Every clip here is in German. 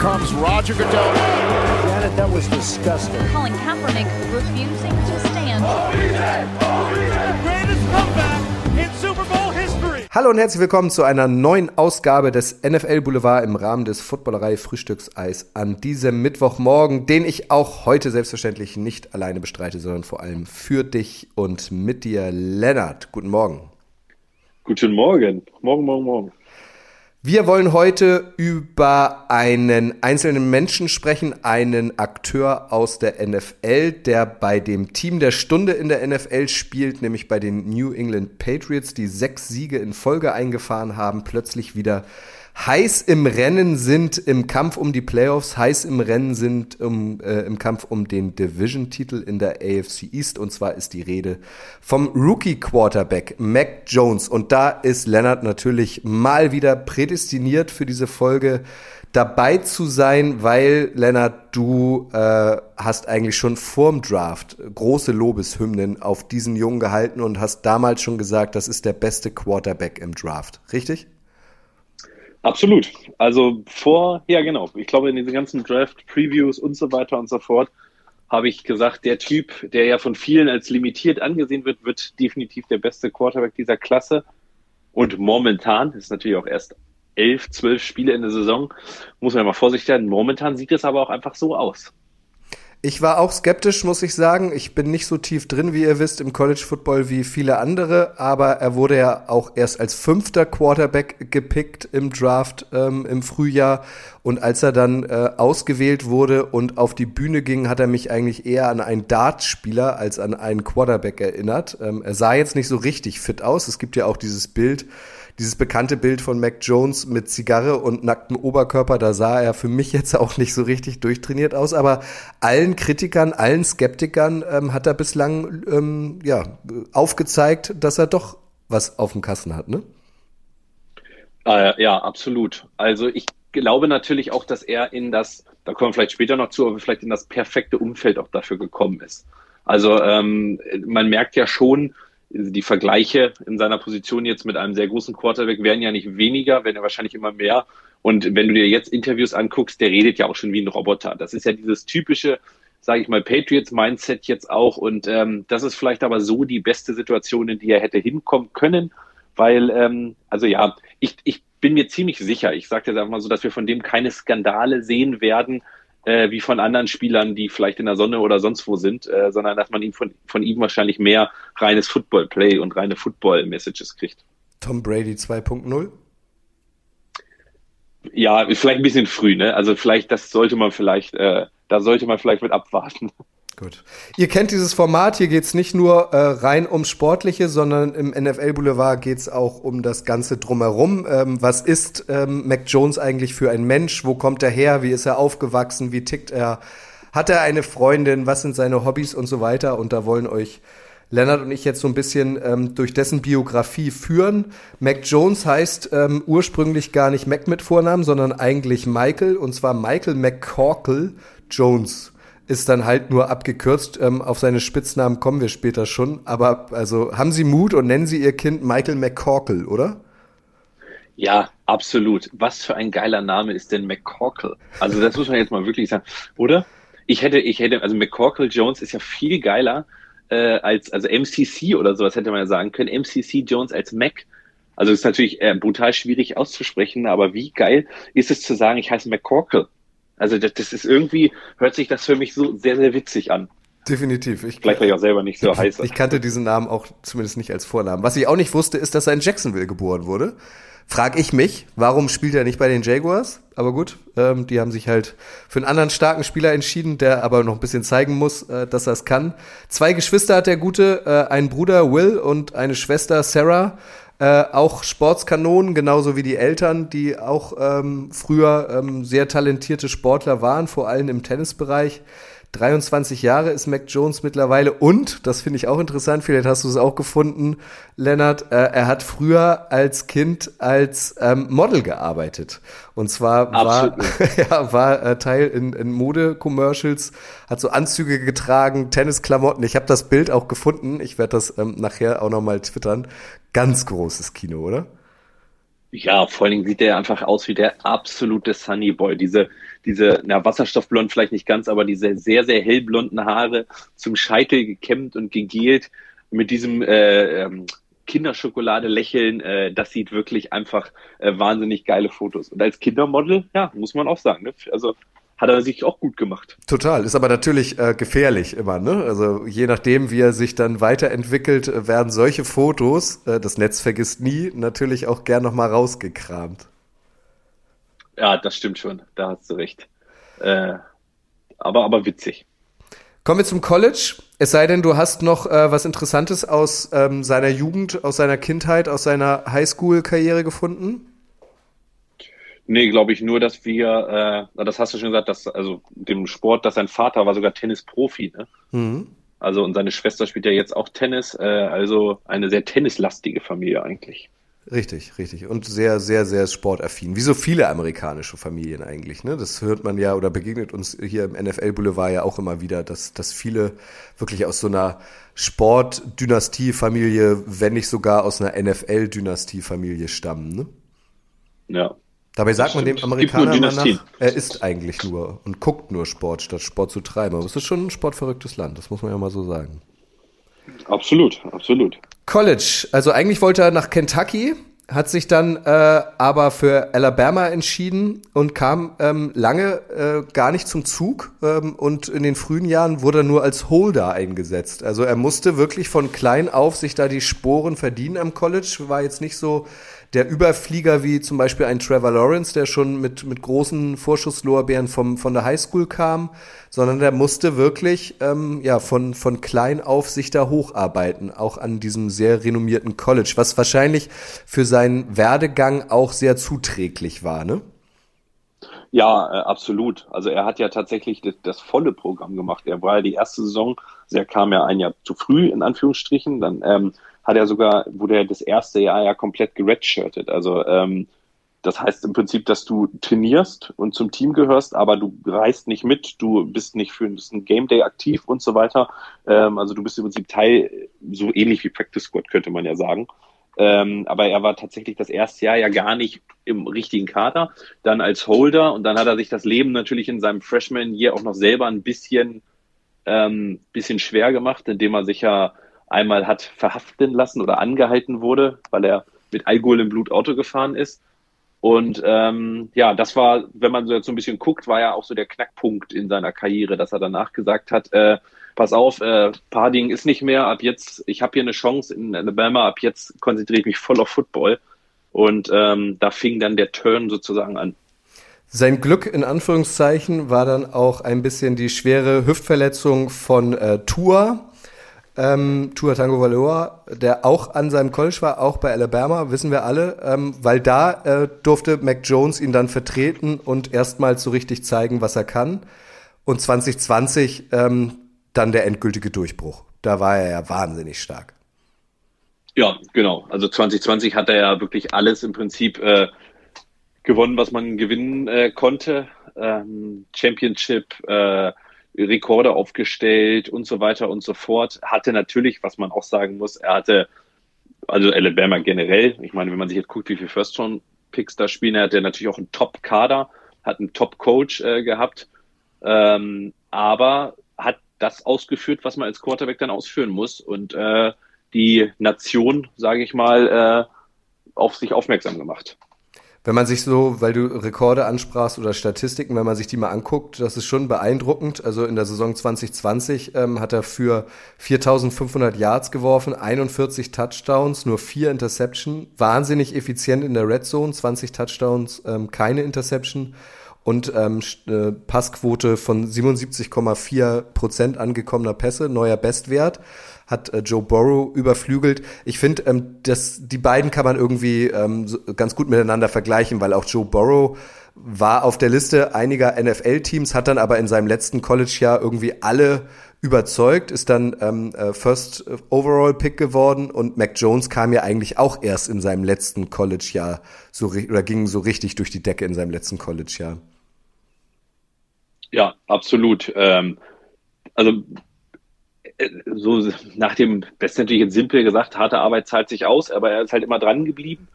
comes Roger Goodell. Janet, that was disgusting. Colin Kaepernick refusing to stand. greatest comeback in Super Bowl history. Hallo und herzlich willkommen zu einer neuen Ausgabe des NFL Boulevard im Rahmen des Footballerei Frühstückseis an diesem Mittwochmorgen, den ich auch heute selbstverständlich nicht alleine bestreite, sondern vor allem für dich und mit dir, Lennart. Guten Morgen. Guten Morgen. Morgen, morgen, morgen. Wir wollen heute über einen einzelnen Menschen sprechen, einen Akteur aus der NFL, der bei dem Team der Stunde in der NFL spielt, nämlich bei den New England Patriots, die sechs Siege in Folge eingefahren haben, plötzlich wieder heiß im Rennen sind im Kampf um die Playoffs, heiß im Rennen sind um, äh, im Kampf um den Division-Titel in der AFC East. Und zwar ist die Rede vom Rookie-Quarterback Mac Jones. Und da ist Leonard natürlich mal wieder prädestiniert für diese Folge dabei zu sein, weil Lennart, du äh, hast eigentlich schon vorm Draft große Lobeshymnen auf diesen Jungen gehalten und hast damals schon gesagt, das ist der beste Quarterback im Draft. Richtig? Absolut. Also vor, ja genau, ich glaube in diesen ganzen Draft-Previews und so weiter und so fort habe ich gesagt, der Typ, der ja von vielen als limitiert angesehen wird, wird definitiv der beste Quarterback dieser Klasse. Und momentan, ist natürlich auch erst elf, zwölf Spiele in der Saison, muss man ja mal vorsichtig sein, momentan sieht es aber auch einfach so aus. Ich war auch skeptisch, muss ich sagen. Ich bin nicht so tief drin, wie ihr wisst, im College Football wie viele andere, aber er wurde ja auch erst als fünfter Quarterback gepickt im Draft ähm, im Frühjahr. Und als er dann äh, ausgewählt wurde und auf die Bühne ging, hat er mich eigentlich eher an einen Dartspieler als an einen Quarterback erinnert. Ähm, er sah jetzt nicht so richtig fit aus. Es gibt ja auch dieses Bild, dieses bekannte Bild von Mac Jones mit Zigarre und nacktem Oberkörper, da sah er für mich jetzt auch nicht so richtig durchtrainiert aus, aber allen Kritikern, allen Skeptikern ähm, hat er bislang ähm, ja, aufgezeigt, dass er doch was auf dem Kassen hat, ne? Äh, ja, absolut. Also ich glaube natürlich auch, dass er in das, da kommen wir vielleicht später noch zu, aber vielleicht in das perfekte Umfeld auch dafür gekommen ist. Also ähm, man merkt ja schon, die Vergleiche in seiner Position jetzt mit einem sehr großen Quarterback werden ja nicht weniger, werden ja wahrscheinlich immer mehr. Und wenn du dir jetzt Interviews anguckst, der redet ja auch schon wie ein Roboter. Das ist ja dieses typische, sage ich mal, Patriots-Mindset jetzt auch. Und ähm, das ist vielleicht aber so die beste Situation, in die er hätte hinkommen können, weil, ähm, also ja, ich, ich bin mir ziemlich sicher, ich sage jetzt einfach mal so, dass wir von dem keine Skandale sehen werden, äh, wie von anderen Spielern, die vielleicht in der Sonne oder sonst wo sind, äh, sondern dass man ihm von, von ihm wahrscheinlich mehr reines Football-Play und reine Football-Messages kriegt. Tom Brady 2.0? Ja, vielleicht ein bisschen früh, ne? Also vielleicht, das sollte man vielleicht, äh, da sollte man vielleicht mit abwarten. Gut. Ihr kennt dieses Format, hier geht's nicht nur äh, rein ums Sportliche, sondern im NFL Boulevard geht's auch um das Ganze drumherum. Ähm, was ist ähm, Mac Jones eigentlich für ein Mensch? Wo kommt er her? Wie ist er aufgewachsen? Wie tickt er? Hat er eine Freundin? Was sind seine Hobbys und so weiter? Und da wollen euch Lennart und ich jetzt so ein bisschen ähm, durch dessen Biografie führen. Mac Jones heißt ähm, ursprünglich gar nicht Mac mit Vornamen, sondern eigentlich Michael, und zwar Michael McCorkle Jones ist dann halt nur abgekürzt. Ähm, auf seine Spitznamen kommen wir später schon. Aber also haben Sie Mut und nennen Sie Ihr Kind Michael McCorkle, oder? Ja, absolut. Was für ein geiler Name ist denn McCorkle? Also das muss man jetzt mal wirklich sagen, oder? Ich hätte, ich hätte, also McCorkle Jones ist ja viel geiler äh, als, also MCC oder sowas hätte man ja sagen können. MCC Jones als Mac. Also ist natürlich äh, brutal schwierig auszusprechen, aber wie geil ist es zu sagen, ich heiße McCorkle? Also das, das ist irgendwie, hört sich das für mich so sehr, sehr witzig an. Definitiv. Ich, Vielleicht, weil ich auch selber nicht so heiße. Ich kannte diesen Namen auch zumindest nicht als Vornamen. Was ich auch nicht wusste, ist, dass er in Jacksonville geboren wurde. Frag ich mich, warum spielt er nicht bei den Jaguars? Aber gut, ähm, die haben sich halt für einen anderen starken Spieler entschieden, der aber noch ein bisschen zeigen muss, äh, dass er es kann. Zwei Geschwister hat der Gute, äh, einen Bruder Will und eine Schwester Sarah. Äh, auch Sportskanonen, genauso wie die Eltern, die auch ähm, früher ähm, sehr talentierte Sportler waren, vor allem im Tennisbereich. 23 Jahre ist Mac Jones mittlerweile und, das finde ich auch interessant, vielleicht hast du es auch gefunden, Lennart, äh, er hat früher als Kind als ähm, Model gearbeitet. Und zwar war, ja, war äh, Teil in, in Mode-Commercials, hat so Anzüge getragen, Tennisklamotten. Ich habe das Bild auch gefunden, ich werde das ähm, nachher auch nochmal twittern. Ganz großes Kino, oder? Ja, vor allen Dingen sieht er einfach aus wie der absolute Sunny Boy. Diese, diese, na, wasserstoffblond vielleicht nicht ganz, aber diese sehr, sehr hellblonden Haare zum Scheitel gekämmt und gegelt mit diesem äh, ähm, Kinderschokolade lächeln, äh, das sieht wirklich einfach äh, wahnsinnig geile Fotos. Und als Kindermodel, ja, muss man auch sagen, ne? also hat er sich auch gut gemacht. Total, ist aber natürlich äh, gefährlich immer, ne? Also je nachdem, wie er sich dann weiterentwickelt, äh, werden solche Fotos, äh, das Netz vergisst nie, natürlich auch gern nochmal rausgekramt. Ja, das stimmt schon, da hast du recht. Äh, aber, aber witzig. Kommen wir zum College. Es sei denn, du hast noch äh, was Interessantes aus ähm, seiner Jugend, aus seiner Kindheit, aus seiner Highschool-Karriere gefunden? Nee, glaube ich nur, dass wir, äh, das hast du schon gesagt, dass, also dem Sport, dass sein Vater war sogar Tennisprofi, ne? Mhm. Also und seine Schwester spielt ja jetzt auch Tennis, äh, also eine sehr tennislastige Familie eigentlich. Richtig, richtig. Und sehr, sehr, sehr sportaffin. Wie so viele amerikanische Familien eigentlich. Ne? Das hört man ja oder begegnet uns hier im NFL-Boulevard ja auch immer wieder, dass, dass viele wirklich aus so einer Sportdynastie-Familie, wenn nicht sogar aus einer NFL-Dynastie-Familie stammen. Ne? Ja, Dabei sagt man dem Amerikaner immer nach, er isst eigentlich nur und guckt nur Sport, statt Sport zu treiben. Aber es ist schon ein sportverrücktes Land, das muss man ja mal so sagen. Absolut, absolut. College, also eigentlich wollte er nach Kentucky, hat sich dann äh, aber für Alabama entschieden und kam ähm, lange äh, gar nicht zum Zug ähm, und in den frühen Jahren wurde er nur als Holder eingesetzt. Also er musste wirklich von klein auf sich da die Sporen verdienen am College, war jetzt nicht so der Überflieger wie zum Beispiel ein Trevor Lawrence, der schon mit, mit großen Vorschusslorbeeren vom, von der Highschool kam, sondern der musste wirklich ähm, ja, von, von klein auf sich da hocharbeiten, auch an diesem sehr renommierten College, was wahrscheinlich für seinen Werdegang auch sehr zuträglich war, ne? Ja, äh, absolut. Also er hat ja tatsächlich das, das, volle Programm gemacht. Er war ja die erste Saison, er kam ja ein Jahr zu früh, in Anführungsstrichen. Dann ähm, hat er sogar, wurde er das erste Jahr ja komplett geredshirtet. Also ähm, das heißt im Prinzip, dass du trainierst und zum Team gehörst, aber du reist nicht mit, du bist nicht für ein Game Day aktiv und so weiter. Ähm, also du bist im Prinzip Teil, so ähnlich wie Practice Squad, könnte man ja sagen. Ähm, aber er war tatsächlich das erste Jahr ja gar nicht im richtigen Kader, dann als Holder und dann hat er sich das Leben natürlich in seinem Freshman Year auch noch selber ein bisschen, ähm, bisschen schwer gemacht, indem er sich ja einmal hat verhaften lassen oder angehalten wurde, weil er mit Alkohol im Blut Auto gefahren ist. Und ähm, ja, das war, wenn man so jetzt so ein bisschen guckt, war ja auch so der Knackpunkt in seiner Karriere, dass er danach gesagt hat, äh, pass auf, äh, Parding ist nicht mehr, ab jetzt, ich habe hier eine Chance in Alabama, ab jetzt konzentriere ich mich voll auf Football. Und ähm, da fing dann der Turn sozusagen an. Sein Glück in Anführungszeichen war dann auch ein bisschen die schwere Hüftverletzung von äh, Tua, ähm, Tua Tango Valoa, der auch an seinem College war, auch bei Alabama, wissen wir alle, ähm, weil da äh, durfte Mac Jones ihn dann vertreten und erstmals so richtig zeigen, was er kann. Und 2020 ähm, dann der endgültige Durchbruch. Da war er ja wahnsinnig stark. Ja, genau. Also 2020 hat er ja wirklich alles im Prinzip äh, gewonnen, was man gewinnen äh, konnte. Ähm, Championship, äh, Rekorde aufgestellt und so weiter und so fort. Hatte natürlich, was man auch sagen muss, er hatte, also Alabama generell, ich meine, wenn man sich jetzt guckt, wie viele First-Round-Picks da spielen, er hatte natürlich auch einen Top-Kader, hat einen Top-Coach äh, gehabt, ähm, aber hat das ausgeführt, was man als Quarterback dann ausführen muss und äh, die Nation, sage ich mal, äh, auf sich aufmerksam gemacht wenn man sich so, weil du Rekorde ansprachst oder Statistiken, wenn man sich die mal anguckt, das ist schon beeindruckend. Also in der Saison 2020 ähm, hat er für 4.500 Yards geworfen, 41 Touchdowns, nur vier Interception, wahnsinnig effizient in der Red Zone, 20 Touchdowns, ähm, keine Interception und ähm, äh, Passquote von 77,4 Prozent angekommener Pässe, neuer Bestwert hat äh, Joe Burrow überflügelt. Ich finde, ähm, dass die beiden kann man irgendwie ähm, so ganz gut miteinander vergleichen, weil auch Joe Burrow war auf der Liste einiger NFL-Teams, hat dann aber in seinem letzten College-Jahr irgendwie alle überzeugt, ist dann ähm, äh, First Overall Pick geworden und Mac Jones kam ja eigentlich auch erst in seinem letzten College-Jahr so oder ging so richtig durch die Decke in seinem letzten College-Jahr. Ja, absolut. Ähm, also so nach dem, das ist natürlich jetzt simpel gesagt, harte Arbeit zahlt sich aus, aber er ist halt immer dran geblieben.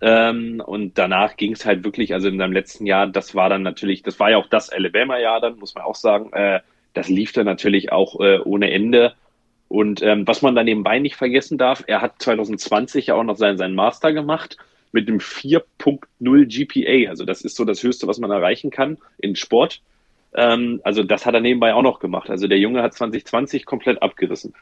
Ähm, und danach ging es halt wirklich, also in seinem letzten Jahr, das war dann natürlich, das war ja auch das Alabama-Jahr dann, muss man auch sagen. Äh, das lief dann natürlich auch äh, ohne Ende. Und ähm, was man da nebenbei nicht vergessen darf, er hat 2020 ja auch noch seinen, seinen Master gemacht mit einem 4.0 GPA. Also das ist so das Höchste, was man erreichen kann in Sport. Ähm, also das hat er nebenbei auch noch gemacht. Also der Junge hat 2020 komplett abgerissen.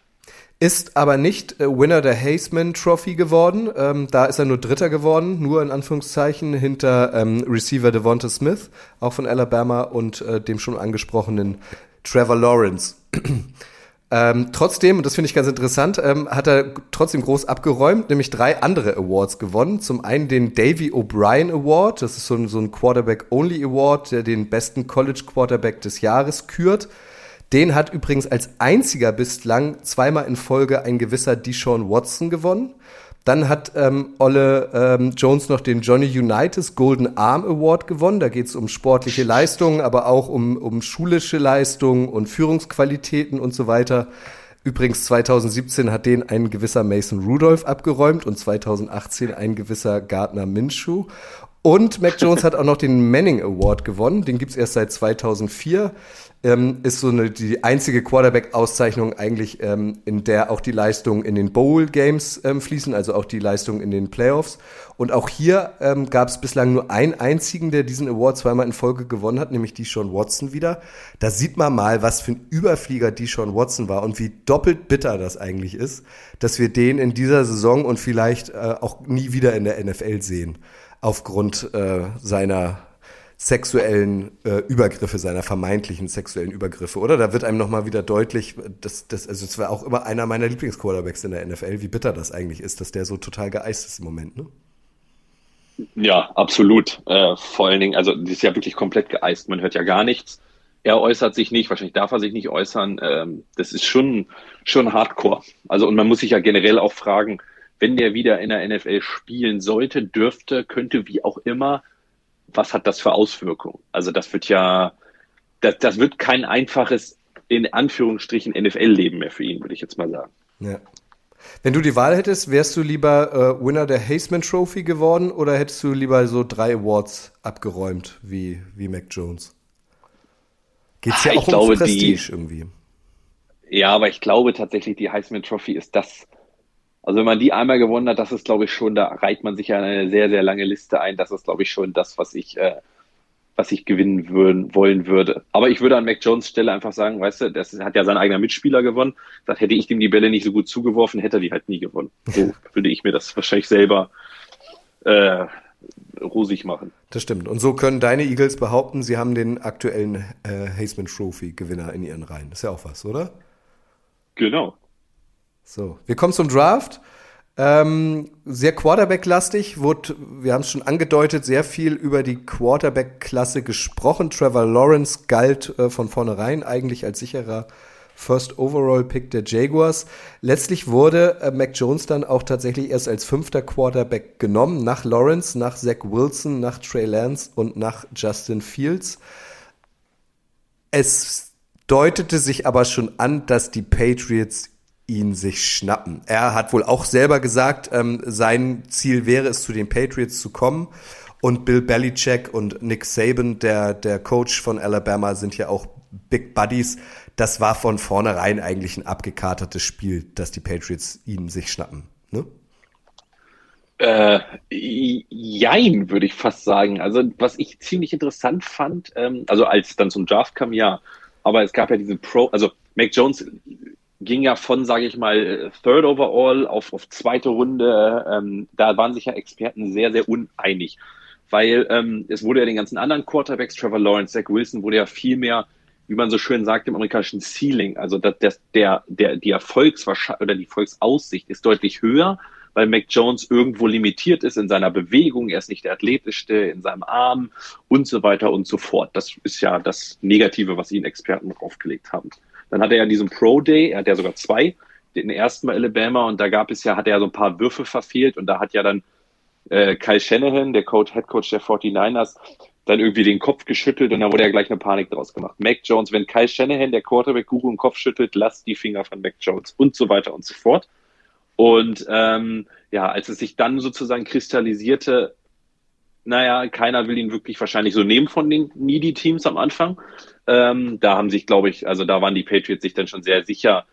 Ist aber nicht äh, Winner der Haseman Trophy geworden. Ähm, da ist er nur Dritter geworden, nur in Anführungszeichen hinter ähm, Receiver Devonta Smith, auch von Alabama, und äh, dem schon angesprochenen Trevor Lawrence. Ähm, trotzdem, und das finde ich ganz interessant, ähm, hat er trotzdem groß abgeräumt, nämlich drei andere Awards gewonnen. Zum einen den Davy O'Brien Award, das ist so ein, so ein Quarterback-Only Award, der den besten College Quarterback des Jahres kürt. Den hat übrigens als einziger bislang zweimal in Folge ein gewisser Deshaun Watson gewonnen. Dann hat ähm, Olle ähm, Jones noch den Johnny Unitas Golden Arm Award gewonnen. Da geht es um sportliche Leistungen, aber auch um, um schulische Leistungen und Führungsqualitäten und so weiter. Übrigens 2017 hat den ein gewisser Mason Rudolph abgeräumt und 2018 ein gewisser Gardner Minshew. Und Mac Jones hat auch noch den Manning Award gewonnen. Den gibt's erst seit 2004 ähm, ist so eine, die einzige Quarterback-Auszeichnung eigentlich, ähm, in der auch die Leistungen in den Bowl-Games ähm, fließen, also auch die Leistungen in den Playoffs. Und auch hier ähm, gab es bislang nur einen einzigen, der diesen Award zweimal in Folge gewonnen hat, nämlich Deshaun Watson wieder. Da sieht man mal, was für ein Überflieger Deshaun Watson war und wie doppelt bitter das eigentlich ist, dass wir den in dieser Saison und vielleicht äh, auch nie wieder in der NFL sehen, aufgrund äh, seiner sexuellen äh, Übergriffe, seiner vermeintlichen sexuellen Übergriffe, oder? Da wird einem nochmal wieder deutlich, dass das, also es war auch immer einer meiner Lieblingsquarterbacks in der NFL, wie bitter das eigentlich ist, dass der so total geeist ist im Moment, ne? Ja, absolut. Äh, vor allen Dingen, also die ist ja wirklich komplett geeist, man hört ja gar nichts. Er äußert sich nicht, wahrscheinlich darf er sich nicht äußern. Ähm, das ist schon, schon hardcore. Also, und man muss sich ja generell auch fragen, wenn der wieder in der NFL spielen sollte, dürfte, könnte, wie auch immer, was hat das für Auswirkungen? Also das wird ja, das, das wird kein einfaches, in Anführungsstrichen, NFL-Leben mehr für ihn, würde ich jetzt mal sagen. Ja. Wenn du die Wahl hättest, wärst du lieber äh, Winner der Haseman Trophy geworden oder hättest du lieber so drei Awards abgeräumt wie, wie Mac Jones? Geht's ja ah, auch um Prestige die, irgendwie. Ja, aber ich glaube tatsächlich, die Heisman Trophy ist das, also wenn man die einmal gewonnen hat, das ist, glaube ich, schon, da reiht man sich ja eine sehr, sehr lange Liste ein. Das ist, glaube ich, schon das, was ich, äh, was ich gewinnen würden, wollen würde. Aber ich würde an Mac Jones Stelle einfach sagen, weißt du, das hat ja sein eigener Mitspieler gewonnen. Das hätte ich ihm die Bälle nicht so gut zugeworfen, hätte er die halt nie gewonnen. So würde ich mir das wahrscheinlich selber äh, rosig machen. Das stimmt. Und so können deine Eagles behaupten, sie haben den aktuellen äh, Haseman Trophy Gewinner in ihren Reihen. Das ist ja auch was, oder? Genau. So, wir kommen zum Draft. Ähm, sehr Quarterback-lastig, wurde, wir haben es schon angedeutet, sehr viel über die Quarterback-Klasse gesprochen. Trevor Lawrence galt äh, von vornherein eigentlich als sicherer First Overall Pick der Jaguars. Letztlich wurde äh, Mac Jones dann auch tatsächlich erst als fünfter Quarterback genommen, nach Lawrence, nach Zach Wilson, nach Trey Lance und nach Justin Fields. Es deutete sich aber schon an, dass die Patriots ihn sich schnappen. Er hat wohl auch selber gesagt, ähm, sein Ziel wäre es, zu den Patriots zu kommen. Und Bill Belichick und Nick Saban, der, der Coach von Alabama, sind ja auch Big Buddies. Das war von vornherein eigentlich ein abgekatertes Spiel, dass die Patriots ihn sich schnappen. Ne? Äh, jein, würde ich fast sagen. Also, was ich ziemlich interessant fand, ähm, also als dann zum Draft kam, ja, aber es gab ja diese Pro, also Mac Jones ging ja von, sage ich mal, Third Overall auf, auf zweite Runde. Ähm, da waren sich ja Experten sehr, sehr uneinig, weil ähm, es wurde ja den ganzen anderen Quarterbacks, Trevor Lawrence, Zach Wilson, wurde ja viel mehr, wie man so schön sagt, im amerikanischen Ceiling, also das, das, der, der, die Erfolgswahrscheinlichkeit oder die Erfolgsaussicht ist deutlich höher, weil Mac Jones irgendwo limitiert ist in seiner Bewegung, er ist nicht der athletischste in seinem Arm und so weiter und so fort. Das ist ja das Negative, was ihn Experten draufgelegt haben. Dann hat er ja diesen Pro Day, er hat ja sogar zwei, den ersten bei Alabama und da gab es ja, hat er ja so ein paar Würfe verfehlt und da hat ja dann äh, Kyle Shanahan, der Coach, Head Coach der 49ers, dann irgendwie den Kopf geschüttelt und da wurde ja gleich eine Panik draus gemacht. Mac Jones, wenn Kyle Shanahan, der Quarterback-Guru, den Kopf schüttelt, lasst die Finger von Mac Jones und so weiter und so fort. Und ähm, ja, als es sich dann sozusagen kristallisierte, naja, keiner will ihn wirklich wahrscheinlich so nehmen von den Needy-Teams am Anfang. Ähm, da haben sich, glaube ich, also da waren die Patriots sich dann schon sehr sicher.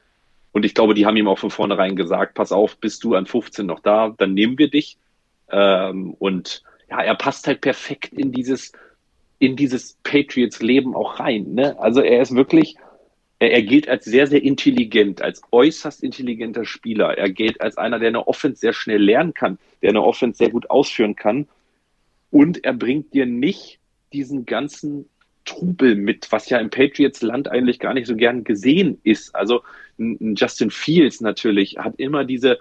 Und ich glaube, die haben ihm auch von vornherein gesagt, pass auf, bist du an 15 noch da, dann nehmen wir dich. Ähm, und ja, er passt halt perfekt in dieses, in dieses Patriots-Leben auch rein. Ne? Also er ist wirklich, er, er gilt als sehr, sehr intelligent, als äußerst intelligenter Spieler. Er gilt als einer, der eine Offense sehr schnell lernen kann, der eine Offense sehr gut ausführen kann. Und er bringt dir nicht diesen ganzen Trubel mit, was ja im Patriots-Land eigentlich gar nicht so gern gesehen ist. Also Justin Fields natürlich hat immer diese,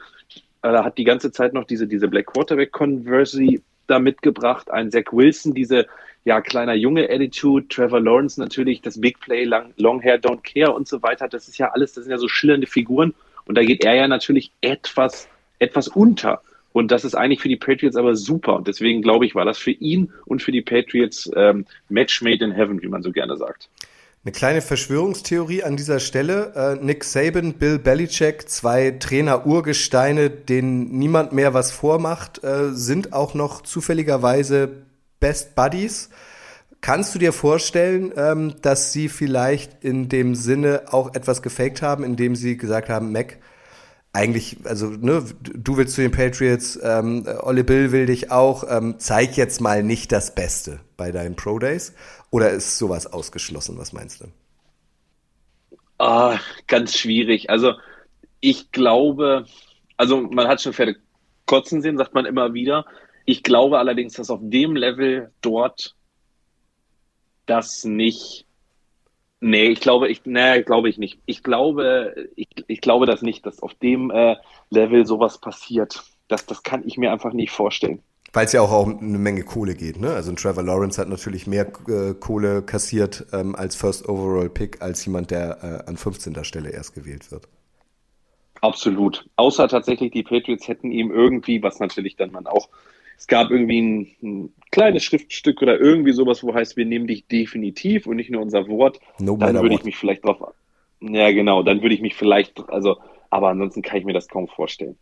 äh, hat die ganze Zeit noch diese, diese Black Quarterback-Conversy da mitgebracht. Ein Zach Wilson, diese ja kleiner junge Attitude, Trevor Lawrence natürlich, das Big Play, Long, Long Hair, Don't Care und so weiter. Das ist ja alles, das sind ja so schillernde Figuren. Und da geht er ja natürlich etwas, etwas unter. Und das ist eigentlich für die Patriots aber super. Und deswegen glaube ich, war das für ihn und für die Patriots ähm, Match made in heaven, wie man so gerne sagt. Eine kleine Verschwörungstheorie an dieser Stelle. Äh, Nick Saban, Bill Belichick, zwei Trainer-Urgesteine, denen niemand mehr was vormacht, äh, sind auch noch zufälligerweise Best Buddies. Kannst du dir vorstellen, ähm, dass sie vielleicht in dem Sinne auch etwas gefaked haben, indem sie gesagt haben, Mac, eigentlich, also ne, du willst zu den Patriots, ähm, Olle Bill will dich auch, ähm, zeig jetzt mal nicht das Beste bei deinen Pro Days. Oder ist sowas ausgeschlossen? Was meinst du? Ah, ganz schwierig. Also ich glaube, also man hat schon Pferde kotzen sehen, sagt man immer wieder. Ich glaube allerdings, dass auf dem Level dort das nicht Nee, ich glaube, ich, nee, glaube ich nicht. Ich glaube, ich, ich glaube das nicht, dass auf dem äh, Level sowas passiert. Das, das kann ich mir einfach nicht vorstellen. Weil es ja auch um eine Menge Kohle geht, ne? Also ein Trevor Lawrence hat natürlich mehr äh, Kohle kassiert ähm, als First Overall Pick als jemand, der äh, an 15. Stelle erst gewählt wird. Absolut. Außer tatsächlich die Patriots hätten ihm irgendwie, was natürlich dann man auch es gab irgendwie ein, ein, kleines Schriftstück oder irgendwie sowas, wo heißt, wir nehmen dich definitiv und nicht nur unser Wort. No dann würde ich mich vielleicht drauf. Ja, genau, dann würde ich mich vielleicht, also, aber ansonsten kann ich mir das kaum vorstellen.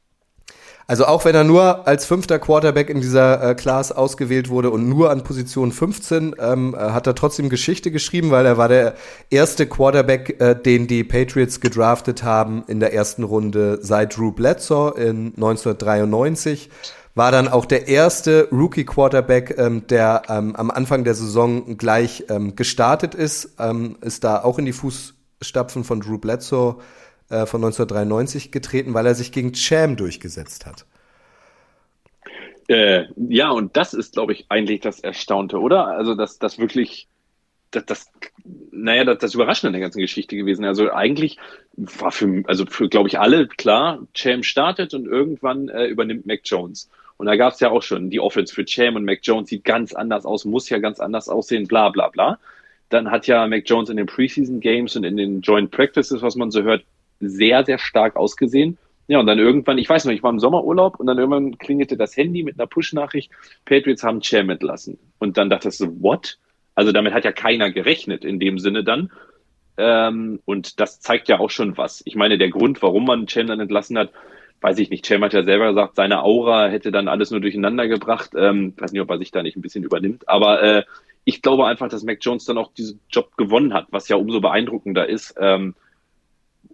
Also auch wenn er nur als fünfter Quarterback in dieser äh, Class ausgewählt wurde und nur an Position 15, ähm, äh, hat er trotzdem Geschichte geschrieben, weil er war der erste Quarterback, äh, den die Patriots gedraftet haben in der ersten Runde seit Drew Bledsoe in 1993 war dann auch der erste Rookie-Quarterback, ähm, der ähm, am Anfang der Saison gleich ähm, gestartet ist, ähm, ist da auch in die Fußstapfen von Drew Bledsoe äh, von 1993 getreten, weil er sich gegen Cham durchgesetzt hat. Äh, ja, und das ist, glaube ich, eigentlich das Erstaunte, oder? Also, dass das wirklich das, das, naja, das, das Überraschende an der ganzen Geschichte gewesen. Also eigentlich war für, also für, glaube ich, alle klar, Cham startet und irgendwann äh, übernimmt Mac Jones. Und da gab es ja auch schon die Offense für Cham und Mac Jones sieht ganz anders aus, muss ja ganz anders aussehen, bla bla bla. Dann hat ja Mac Jones in den Preseason Games und in den Joint Practices, was man so hört, sehr, sehr stark ausgesehen. Ja, und dann irgendwann, ich weiß noch, ich war im Sommerurlaub und dann irgendwann klingelte das Handy mit einer Push-Nachricht, Patriots haben Cham entlassen. Und dann dachte ich so, what? Also damit hat ja keiner gerechnet in dem Sinne dann. Ähm, und das zeigt ja auch schon was. Ich meine, der Grund, warum man Cem dann entlassen hat, weiß ich nicht. Cem hat ja selber gesagt, seine Aura hätte dann alles nur durcheinander gebracht. Ähm, weiß nicht, ob er sich da nicht ein bisschen übernimmt. Aber äh, ich glaube einfach, dass Mac Jones dann auch diesen Job gewonnen hat, was ja umso beeindruckender ist. Ähm,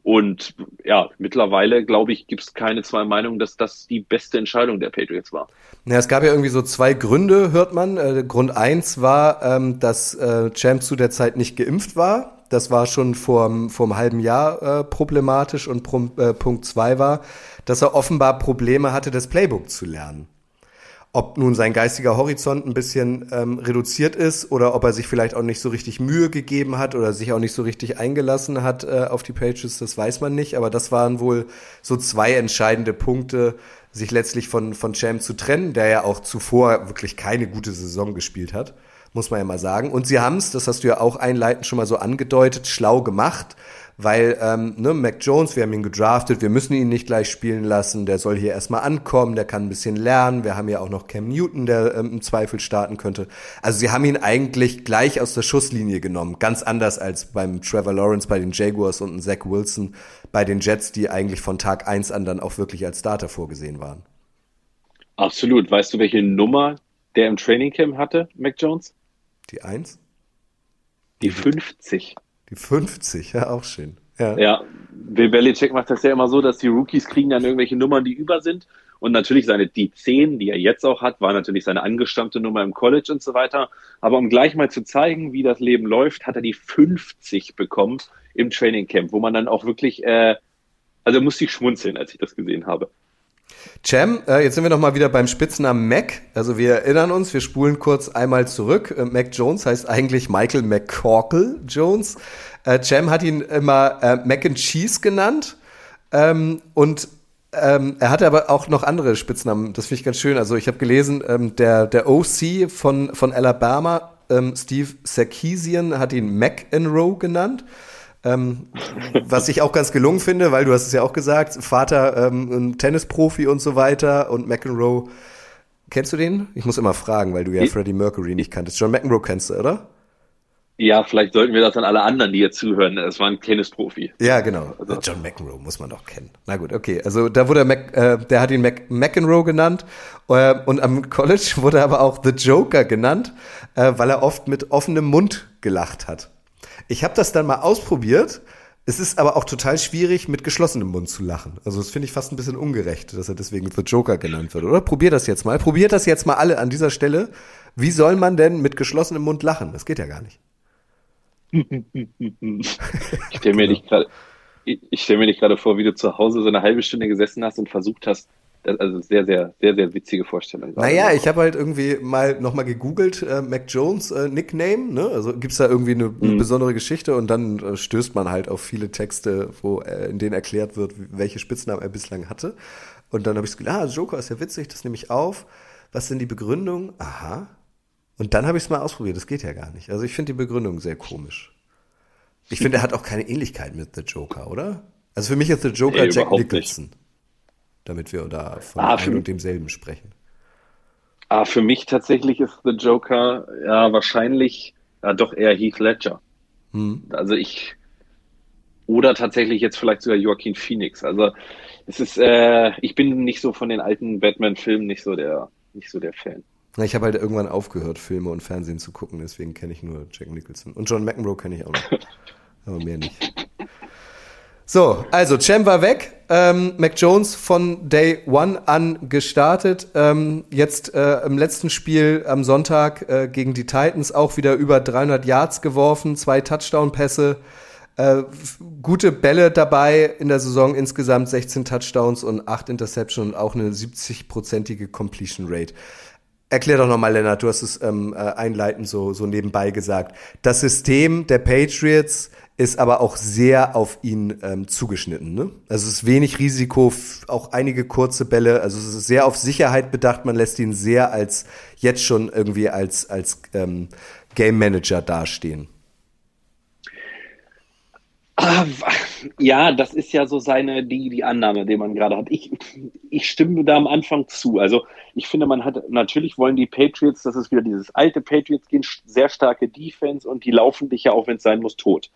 und ja, mittlerweile, glaube ich, gibt es keine zwei Meinungen, dass das die beste Entscheidung der Patriots war. Ja, es gab ja irgendwie so zwei Gründe, hört man. Äh, Grund eins war, ähm, dass äh, Champ zu der Zeit nicht geimpft war. Das war schon vor, vor einem halben Jahr äh, problematisch. Und äh, Punkt zwei war, dass er offenbar Probleme hatte, das Playbook zu lernen ob nun sein geistiger Horizont ein bisschen ähm, reduziert ist oder ob er sich vielleicht auch nicht so richtig Mühe gegeben hat oder sich auch nicht so richtig eingelassen hat äh, auf die Pages, das weiß man nicht. Aber das waren wohl so zwei entscheidende Punkte, sich letztlich von, von Champ zu trennen, der ja auch zuvor wirklich keine gute Saison gespielt hat, muss man ja mal sagen. Und sie haben es, das hast du ja auch einleitend schon mal so angedeutet, schlau gemacht, weil ähm, ne, Mac Jones, wir haben ihn gedraftet, wir müssen ihn nicht gleich spielen lassen, der soll hier erstmal ankommen, der kann ein bisschen lernen. Wir haben ja auch noch Cam Newton, der ähm, im Zweifel starten könnte. Also sie haben ihn eigentlich gleich aus der Schusslinie genommen, ganz anders als beim Trevor Lawrence bei den Jaguars und Zach Wilson bei den Jets, die eigentlich von Tag eins an dann auch wirklich als Starter vorgesehen waren. Absolut. Weißt du, welche Nummer der im Training Camp hatte, Mac Jones? Die Eins? Die 50. Die 50, ja, auch schön. Ja. ja, Bill Belichick macht das ja immer so, dass die Rookies kriegen dann irgendwelche Nummern, die über sind. Und natürlich seine, die 10, die er jetzt auch hat, war natürlich seine angestammte Nummer im College und so weiter. Aber um gleich mal zu zeigen, wie das Leben läuft, hat er die 50 bekommen im Training Camp, wo man dann auch wirklich, äh, also musste ich schmunzeln, als ich das gesehen habe. Cem, äh, jetzt sind wir noch mal wieder beim Spitznamen Mac. Also wir erinnern uns, wir spulen kurz einmal zurück. Äh, Mac Jones heißt eigentlich Michael McCorkle Jones. Äh, Cem hat ihn immer äh, Mac and Cheese genannt. Ähm, und ähm, er hatte aber auch noch andere Spitznamen. Das finde ich ganz schön. Also ich habe gelesen, ähm, der, der OC von, von Alabama, ähm, Steve Sarkisian, hat ihn Mac and Row genannt. Ähm, was ich auch ganz gelungen finde, weil du hast es ja auch gesagt, Vater ähm, ein Tennisprofi und so weiter und McEnroe. Kennst du den? Ich muss immer fragen, weil du ja Freddie Mercury nicht kanntest. John McEnroe kennst du, oder? Ja, vielleicht sollten wir das an alle anderen, die jetzt zuhören. Es war ein Tennisprofi. Ja, genau. Also. John McEnroe muss man doch kennen. Na gut, okay. Also da wurde Mac, äh, der hat ihn Mac, McEnroe genannt äh, und am College wurde er aber auch The Joker genannt, äh, weil er oft mit offenem Mund gelacht hat. Ich habe das dann mal ausprobiert. Es ist aber auch total schwierig, mit geschlossenem Mund zu lachen. Also das finde ich fast ein bisschen ungerecht, dass er deswegen The Joker genannt wird, oder? Probier das jetzt mal. Probiert das jetzt mal alle an dieser Stelle. Wie soll man denn mit geschlossenem Mund lachen? Das geht ja gar nicht. ich stelle mir dich gerade ich stelle mir dich gerade vor, wie du zu Hause so eine halbe Stunde gesessen hast und versucht hast, also sehr, sehr, sehr, sehr witzige Vorstellung. Naja, ich habe halt irgendwie mal nochmal gegoogelt, äh, Mac Jones äh, Nickname, ne? Also gibt's da irgendwie eine, mhm. besondere Geschichte und dann äh, stößt man halt auf viele Texte, wo äh, in denen erklärt wird, welche Spitznamen er bislang hatte. Und dann habe ich gedacht, ah, Joker ist ja witzig, das nehme ich auf. Was sind die Begründungen? Aha. Und dann habe ich es mal ausprobiert, das geht ja gar nicht. Also ich finde die Begründung sehr komisch. Ich finde, er hat auch keine Ähnlichkeit mit The Joker, oder? Also für mich ist The Joker nee, Jack Nicholson. Nicht damit wir da von ah, einem und demselben sprechen. Ah, für mich tatsächlich ist The Joker ja wahrscheinlich ja, doch eher Heath Ledger. Hm. Also ich oder tatsächlich jetzt vielleicht sogar Joaquin Phoenix. Also es ist, äh, ich bin nicht so von den alten Batman-Filmen nicht so der, nicht so der Fan. Ich habe halt irgendwann aufgehört, Filme und Fernsehen zu gucken, deswegen kenne ich nur Jack Nicholson. Und John McEnroe kenne ich auch noch. Aber mehr nicht. So, also Cem war weg. Ähm, Mac Jones von Day One an gestartet. Ähm, jetzt äh, im letzten Spiel am Sonntag äh, gegen die Titans auch wieder über 300 Yards geworfen, zwei Touchdown-Pässe, äh, gute Bälle dabei in der Saison insgesamt 16 Touchdowns und 8 Interceptions und auch eine 70-prozentige Completion Rate. Erklär doch nochmal, Lennart, du hast es ähm, äh, einleitend so, so nebenbei gesagt. Das System der Patriots ist aber auch sehr auf ihn ähm, zugeschnitten. Ne? Also es ist wenig Risiko, auch einige kurze Bälle. Also es ist sehr auf Sicherheit bedacht. Man lässt ihn sehr als jetzt schon irgendwie als als ähm, Game Manager dastehen. Ah, ja, das ist ja so seine die die Annahme, die man gerade hat. Ich ich stimme da am Anfang zu. Also ich finde, man hat natürlich wollen die Patriots, das ist wieder dieses alte Patriots gehen sehr starke Defense und die laufen dich ja auch, wenn es sein muss, tot.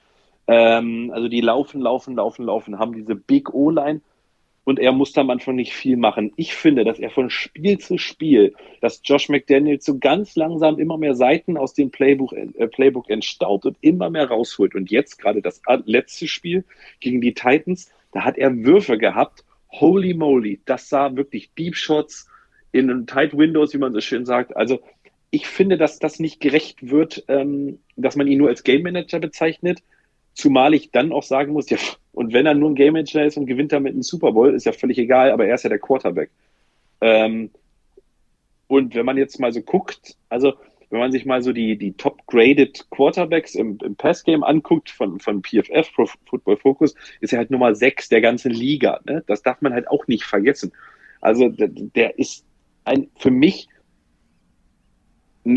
Ähm, also die laufen, laufen, laufen, laufen, haben diese Big O-Line und er muss am Anfang nicht viel machen. Ich finde, dass er von Spiel zu Spiel, dass Josh McDaniels so ganz langsam immer mehr Seiten aus dem Playbook, äh, Playbook entstaubt und immer mehr rausholt. Und jetzt gerade das letzte Spiel gegen die Titans, da hat er Würfe gehabt. Holy moly, das sah wirklich Deep Shots in Tight Windows, wie man so schön sagt. Also ich finde, dass das nicht gerecht wird, ähm, dass man ihn nur als Game Manager bezeichnet. Zumal ich dann auch sagen muss, ja, und wenn er nur ein Game Manager ist und gewinnt damit einen Super Bowl, ist ja völlig egal, aber er ist ja der Quarterback. Ähm, und wenn man jetzt mal so guckt, also wenn man sich mal so die, die top-graded Quarterbacks im, im Pass-Game anguckt von, von PFF, Pro Football Focus, ist er halt Nummer 6 der ganzen Liga. Ne? Das darf man halt auch nicht vergessen. Also der, der ist ein, für mich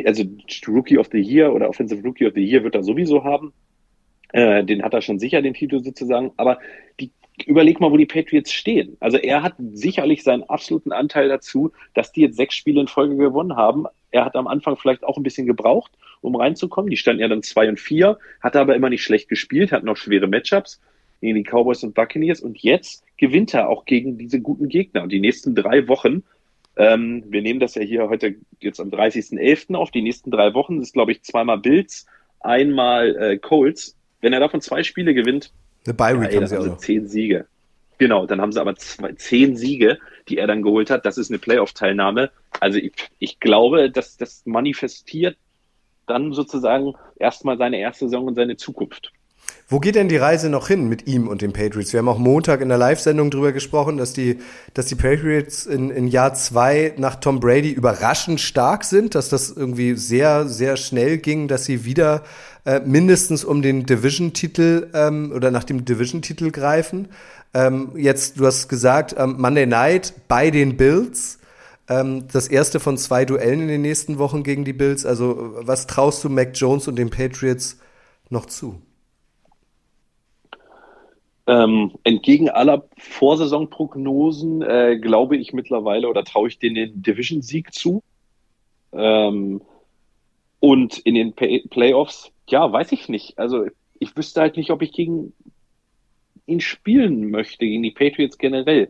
also Rookie of the Year oder Offensive Rookie of the Year wird er sowieso haben. Äh, den hat er schon sicher, den Titel sozusagen. Aber die, überleg mal, wo die Patriots stehen. Also er hat sicherlich seinen absoluten Anteil dazu, dass die jetzt sechs Spiele in Folge gewonnen haben. Er hat am Anfang vielleicht auch ein bisschen gebraucht, um reinzukommen. Die standen ja dann zwei und vier, hat aber immer nicht schlecht gespielt, hatten noch schwere Matchups gegen die Cowboys und Buccaneers. Und jetzt gewinnt er auch gegen diese guten Gegner. Und die nächsten drei Wochen ähm, wir nehmen das ja hier heute jetzt am 30.11. auf. Die nächsten drei Wochen ist, glaube ich, zweimal Bills, einmal äh, Colts. Wenn er davon zwei Spiele gewinnt, eine Bye Week ja, ey, haben sie auch zehn Siege. Genau, dann haben sie aber zwei, zehn Siege, die er dann geholt hat. Das ist eine Playoff-Teilnahme. Also ich, ich glaube, dass das manifestiert dann sozusagen erstmal seine erste Saison und seine Zukunft. Wo geht denn die Reise noch hin mit ihm und den Patriots? Wir haben auch Montag in der Live-Sendung drüber gesprochen, dass die, dass die Patriots in, in Jahr zwei nach Tom Brady überraschend stark sind, dass das irgendwie sehr, sehr schnell ging, dass sie wieder äh, mindestens um den Division-Titel ähm, oder nach dem Division-Titel greifen. Ähm, jetzt, du hast gesagt, ähm, Monday Night bei den Bills. Ähm, das erste von zwei Duellen in den nächsten Wochen gegen die Bills. Also, was traust du Mac Jones und den Patriots noch zu? Ähm, entgegen aller Vorsaisonprognosen äh, glaube ich mittlerweile oder traue ich denen den Division-Sieg zu. Ähm, und in den Pay Playoffs, ja, weiß ich nicht. Also ich wüsste halt nicht, ob ich gegen ihn spielen möchte, gegen die Patriots generell.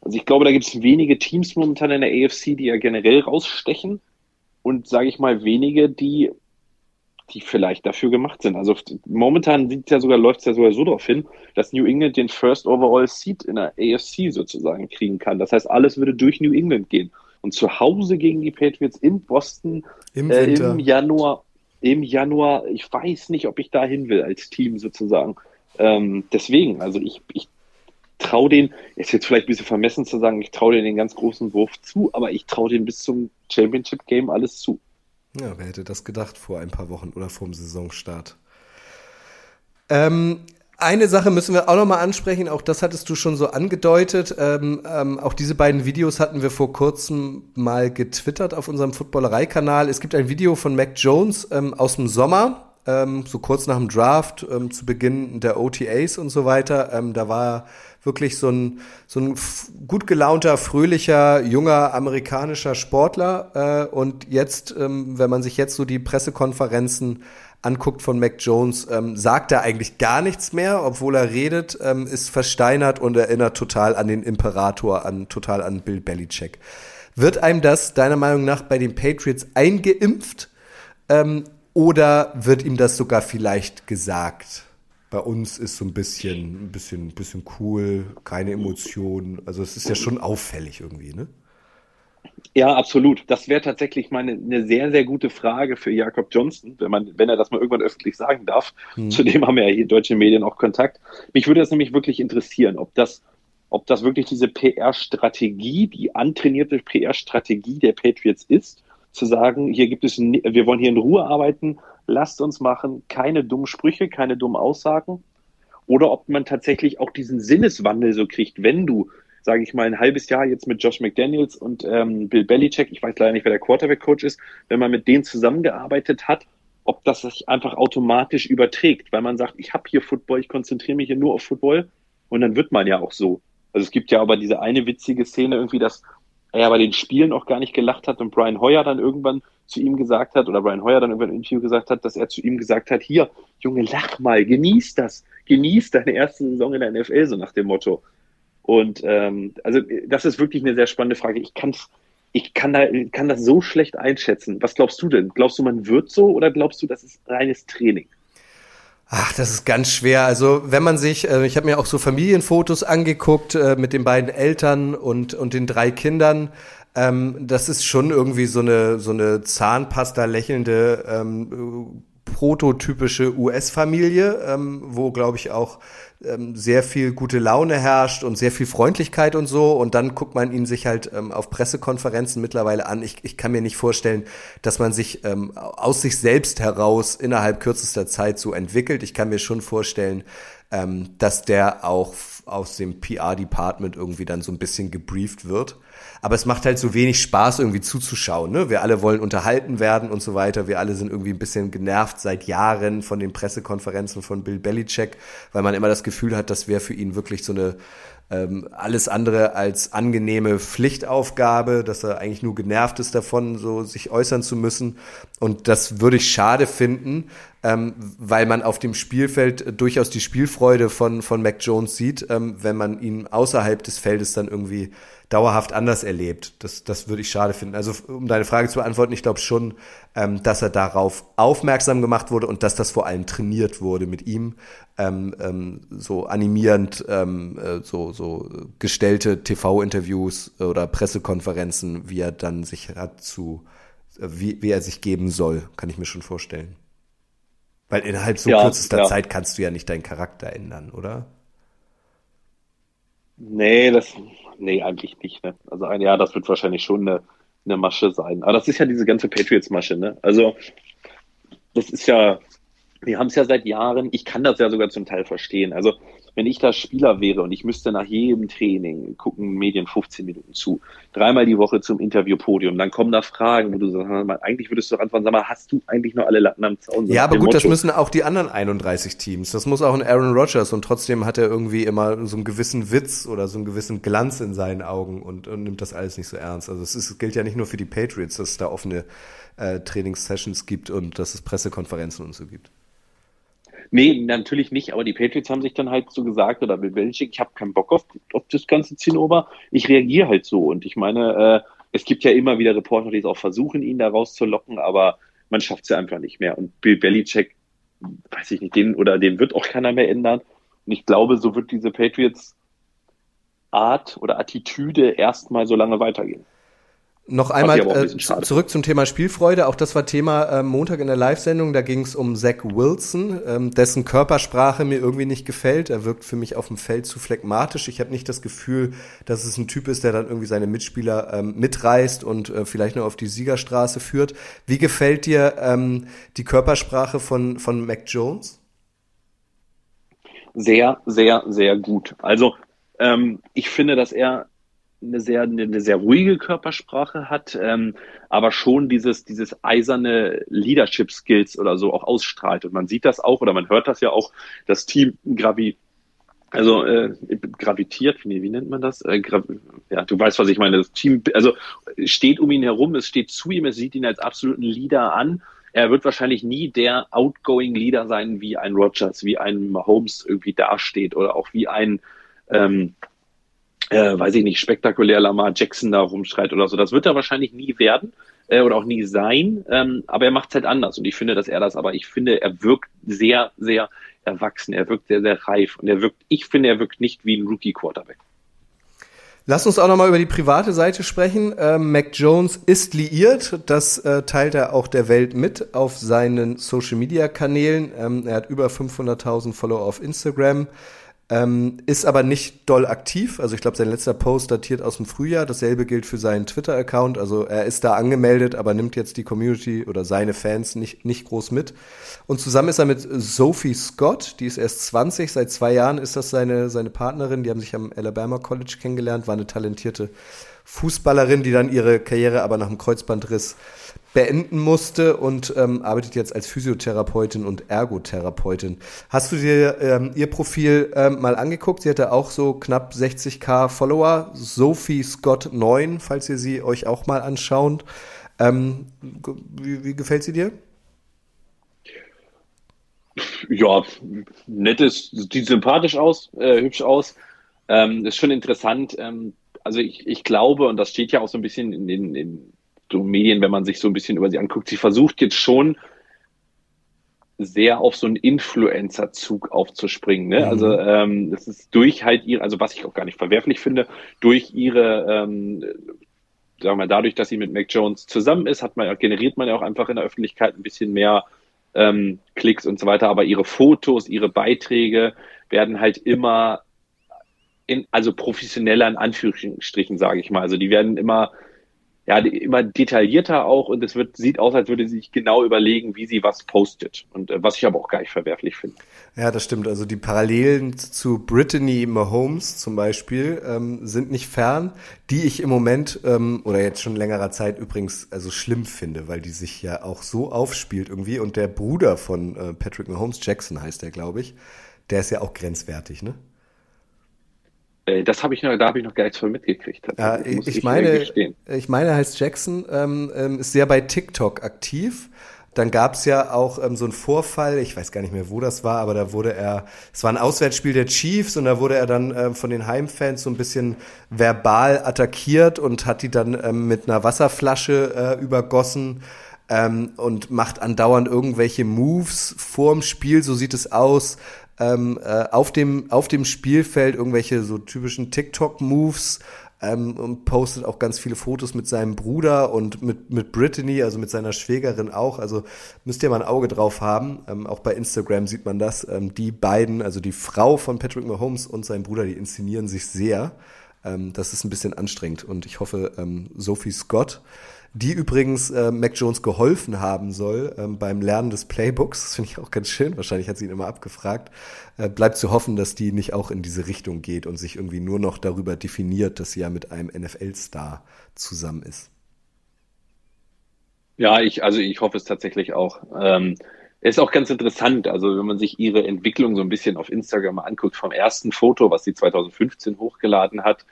Also ich glaube, da gibt es wenige Teams momentan in der AFC, die ja generell rausstechen. Und sage ich mal, wenige, die die vielleicht dafür gemacht sind. Also momentan sieht ja sogar, läuft es ja sogar so darauf hin, dass New England den First Overall Seat in der AFC sozusagen kriegen kann. Das heißt, alles würde durch New England gehen. Und zu Hause gegen die Patriots in Boston im, äh, im Januar, im Januar, ich weiß nicht, ob ich da hin will als Team sozusagen. Ähm, deswegen, also ich, ich traue den, ist jetzt vielleicht ein bisschen vermessen zu sagen, ich traue den den ganz großen Wurf zu, aber ich traue den bis zum Championship Game alles zu. Ja, wer hätte das gedacht vor ein paar Wochen oder vor dem Saisonstart? Ähm, eine Sache müssen wir auch noch mal ansprechen, auch das hattest du schon so angedeutet. Ähm, ähm, auch diese beiden Videos hatten wir vor kurzem mal getwittert auf unserem Footballerei-Kanal. Es gibt ein Video von Mac Jones ähm, aus dem Sommer, ähm, so kurz nach dem Draft, ähm, zu Beginn der OTAs und so weiter. Ähm, da war wirklich so ein, so ein gut gelaunter, fröhlicher, junger amerikanischer Sportler. Äh, und jetzt, ähm, wenn man sich jetzt so die Pressekonferenzen anguckt von Mac Jones, ähm, sagt er eigentlich gar nichts mehr, obwohl er redet, ähm, ist versteinert und erinnert total an den Imperator, an total an Bill Belichick. Wird einem das deiner Meinung nach bei den Patriots eingeimpft ähm, oder wird ihm das sogar vielleicht gesagt? bei uns ist so ein bisschen, ein bisschen, ein bisschen cool, keine Emotionen. Also es ist ja schon auffällig irgendwie, ne? Ja, absolut. Das wäre tatsächlich mal eine, eine, sehr, sehr gute Frage für Jakob Johnson, wenn man, wenn er das mal irgendwann öffentlich sagen darf. Hm. Zudem haben ja hier deutsche Medien auch Kontakt. Mich würde das nämlich wirklich interessieren, ob das, ob das wirklich diese PR-Strategie, die antrainierte PR-Strategie der Patriots ist, zu sagen, hier gibt es, wir wollen hier in Ruhe arbeiten, lasst uns machen, keine dummen Sprüche, keine dummen Aussagen. Oder ob man tatsächlich auch diesen Sinneswandel so kriegt, wenn du, sage ich mal, ein halbes Jahr jetzt mit Josh McDaniels und ähm, Bill Belichick, ich weiß leider nicht, wer der Quarterback-Coach ist, wenn man mit denen zusammengearbeitet hat, ob das sich einfach automatisch überträgt, weil man sagt, ich habe hier Football, ich konzentriere mich hier nur auf Football und dann wird man ja auch so. Also es gibt ja aber diese eine witzige Szene irgendwie, dass er bei den Spielen auch gar nicht gelacht hat und Brian Hoyer dann irgendwann zu ihm gesagt hat, oder Brian Hoyer dann irgendwann im Interview gesagt hat, dass er zu ihm gesagt hat, hier, Junge, lach mal, genieß das, genieß deine erste Saison in der NFL, so nach dem Motto. Und ähm, also das ist wirklich eine sehr spannende Frage. Ich kann's, ich kann da, kann das so schlecht einschätzen. Was glaubst du denn? Glaubst du, man wird so oder glaubst du, das ist reines Training? Ach, das ist ganz schwer. Also wenn man sich, äh, ich habe mir auch so Familienfotos angeguckt äh, mit den beiden Eltern und, und den drei Kindern. Ähm, das ist schon irgendwie so eine, so eine Zahnpasta lächelnde ähm, prototypische US-Familie, ähm, wo, glaube ich, auch ähm, sehr viel gute Laune herrscht und sehr viel Freundlichkeit und so. Und dann guckt man ihn sich halt ähm, auf Pressekonferenzen mittlerweile an. Ich, ich kann mir nicht vorstellen, dass man sich ähm, aus sich selbst heraus innerhalb kürzester Zeit so entwickelt. Ich kann mir schon vorstellen, ähm, dass der auch aus dem PR-Department irgendwie dann so ein bisschen gebrieft wird. Aber es macht halt so wenig Spaß, irgendwie zuzuschauen. Ne? Wir alle wollen unterhalten werden und so weiter. Wir alle sind irgendwie ein bisschen genervt seit Jahren von den Pressekonferenzen von Bill Belichick, weil man immer das Gefühl hat, das wäre für ihn wirklich so eine ähm, alles andere als angenehme Pflichtaufgabe, dass er eigentlich nur genervt ist davon, so sich äußern zu müssen. Und das würde ich schade finden, ähm, weil man auf dem Spielfeld durchaus die Spielfreude von, von Mac Jones sieht, ähm, wenn man ihn außerhalb des Feldes dann irgendwie dauerhaft anders erlebt. Das, das würde ich schade finden. Also um deine Frage zu beantworten, ich glaube schon, ähm, dass er darauf aufmerksam gemacht wurde und dass das vor allem trainiert wurde mit ihm, ähm, ähm, so animierend, ähm, äh, so, so gestellte TV-Interviews oder Pressekonferenzen, wie er dann sich hat zu, äh, wie, wie er sich geben soll, kann ich mir schon vorstellen. Weil innerhalb so ja, kürzester ja. Zeit kannst du ja nicht deinen Charakter ändern, oder? Nee, das, nee, eigentlich nicht. Ne? Also ein Jahr, das wird wahrscheinlich schon eine, eine Masche sein. Aber das ist ja diese ganze Patriots-Masche, ne? Also, das ist ja, wir haben es ja seit Jahren, ich kann das ja sogar zum Teil verstehen. Also, wenn ich da Spieler wäre und ich müsste nach jedem Training gucken Medien 15 Minuten zu, dreimal die Woche zum Interviewpodium, dann kommen da Fragen, wo du sagst, eigentlich würdest du antworten, sag mal, hast du eigentlich noch alle Latten am Zaun? Ja, aber gut, Motto. das müssen auch die anderen 31 Teams. Das muss auch ein Aaron Rodgers und trotzdem hat er irgendwie immer so einen gewissen Witz oder so einen gewissen Glanz in seinen Augen und, und nimmt das alles nicht so ernst. Also es, ist, gilt ja nicht nur für die Patriots, dass es da offene äh, Trainingssessions gibt und dass es Pressekonferenzen und so gibt. Nee, natürlich nicht, aber die Patriots haben sich dann halt so gesagt, oder Bill Belichick, ich habe keinen Bock auf, auf das ganze Zinnober, ich reagiere halt so. Und ich meine, äh, es gibt ja immer wieder Reporter, die es auch versuchen, ihn da rauszulocken, aber man schafft es ja einfach nicht mehr. Und Bill Belichick, weiß ich nicht, den oder den wird auch keiner mehr ändern. Und ich glaube, so wird diese Patriots Art oder Attitüde erstmal so lange weitergehen. Noch einmal äh, zurück zum Thema Spielfreude. Auch das war Thema äh, Montag in der Live-Sendung. Da ging es um Zach Wilson, ähm, dessen Körpersprache mir irgendwie nicht gefällt. Er wirkt für mich auf dem Feld zu phlegmatisch. Ich habe nicht das Gefühl, dass es ein Typ ist, der dann irgendwie seine Mitspieler ähm, mitreißt und äh, vielleicht nur auf die Siegerstraße führt. Wie gefällt dir ähm, die Körpersprache von, von Mac Jones? Sehr, sehr, sehr gut. Also ähm, ich finde, dass er eine sehr, eine sehr ruhige Körpersprache hat, ähm, aber schon dieses, dieses eiserne Leadership Skills oder so auch ausstrahlt. Und man sieht das auch oder man hört das ja auch, das Team Gravi, also äh, gravitiert, wie, wie nennt man das? Äh, ja, du weißt, was ich meine. Das Team, also steht um ihn herum, es steht zu ihm, es sieht ihn als absoluten Leader an. Er wird wahrscheinlich nie der outgoing Leader sein, wie ein Rogers, wie ein Mahomes irgendwie dasteht oder auch wie ein ähm, äh, weiß ich nicht, spektakulär Lamar Jackson da rumschreit oder so. Das wird er wahrscheinlich nie werden äh, oder auch nie sein, ähm, aber er macht es halt anders und ich finde, dass er das, aber ich finde, er wirkt sehr, sehr erwachsen, er wirkt sehr, sehr reif und er wirkt, ich finde, er wirkt nicht wie ein Rookie-Quarterback. Lass uns auch nochmal über die private Seite sprechen. Ähm, Mac Jones ist liiert. Das äh, teilt er auch der Welt mit auf seinen Social-Media-Kanälen. Ähm, er hat über 500.000 Follower auf Instagram. Ähm, ist aber nicht doll aktiv. Also ich glaube, sein letzter Post datiert aus dem Frühjahr. Dasselbe gilt für seinen Twitter-Account. Also er ist da angemeldet, aber nimmt jetzt die Community oder seine Fans nicht, nicht groß mit. Und zusammen ist er mit Sophie Scott, die ist erst 20, seit zwei Jahren ist das seine, seine Partnerin. Die haben sich am Alabama College kennengelernt, war eine talentierte Fußballerin, die dann ihre Karriere aber nach dem Kreuzbandriss beenden musste und ähm, arbeitet jetzt als Physiotherapeutin und Ergotherapeutin. Hast du dir ähm, ihr Profil ähm, mal angeguckt? Sie hatte auch so knapp 60k Follower. Sophie Scott 9, falls ihr sie euch auch mal anschaut. Ähm, wie, wie gefällt sie dir? Ja, nett ist, sieht sympathisch aus, äh, hübsch aus. Ähm, ist schon interessant. Ähm, also ich, ich glaube, und das steht ja auch so ein bisschen in den Medien, wenn man sich so ein bisschen über sie anguckt, sie versucht jetzt schon sehr auf so einen Influencer-Zug aufzuspringen. Ne? Mhm. Also ähm, das ist durch halt ihre, also was ich auch gar nicht verwerflich finde, durch ihre, ähm, sagen wir mal, dadurch, dass sie mit Mac Jones zusammen ist, hat man, generiert man ja auch einfach in der Öffentlichkeit ein bisschen mehr ähm, Klicks und so weiter. Aber ihre Fotos, ihre Beiträge werden halt immer in, also professioneller in Anführungsstrichen, sage ich mal. Also die werden immer ja, immer detaillierter auch und es wird, sieht aus, als würde sie sich genau überlegen, wie sie was postet. Und äh, was ich aber auch gar nicht verwerflich finde. Ja, das stimmt. Also die Parallelen zu Brittany Mahomes zum Beispiel ähm, sind nicht fern, die ich im Moment ähm, oder jetzt schon längerer Zeit übrigens also schlimm finde, weil die sich ja auch so aufspielt irgendwie. Und der Bruder von äh, Patrick Mahomes, Jackson heißt der, glaube ich, der ist ja auch grenzwertig, ne? Äh, das habe ich noch, da habe ich noch gar nichts von mitgekriegt. Ja, ich, ich, meine, ich meine, heißt Jackson, ähm, ähm, ist sehr bei TikTok aktiv. Dann gab es ja auch ähm, so einen Vorfall, ich weiß gar nicht mehr, wo das war, aber da wurde er, es war ein Auswärtsspiel der Chiefs und da wurde er dann ähm, von den Heimfans so ein bisschen verbal attackiert und hat die dann ähm, mit einer Wasserflasche äh, übergossen ähm, und macht andauernd irgendwelche Moves vorm Spiel, so sieht es aus, ähm, äh, auf, dem, auf dem Spielfeld irgendwelche so typischen TikTok-Moves ähm, und postet auch ganz viele Fotos mit seinem Bruder und mit, mit Brittany, also mit seiner Schwägerin auch. Also müsst ihr mal ein Auge drauf haben. Ähm, auch bei Instagram sieht man das. Ähm, die beiden, also die Frau von Patrick Mahomes und sein Bruder, die inszenieren sich sehr. Ähm, das ist ein bisschen anstrengend und ich hoffe, ähm, Sophie Scott die übrigens äh, Mac Jones geholfen haben soll ähm, beim Lernen des Playbooks. Das finde ich auch ganz schön. Wahrscheinlich hat sie ihn immer abgefragt. Äh, bleibt zu hoffen, dass die nicht auch in diese Richtung geht und sich irgendwie nur noch darüber definiert, dass sie ja mit einem NFL-Star zusammen ist. Ja, ich, also ich hoffe es tatsächlich auch. Ähm, ist auch ganz interessant. Also wenn man sich ihre Entwicklung so ein bisschen auf Instagram anguckt, vom ersten Foto, was sie 2015 hochgeladen hat,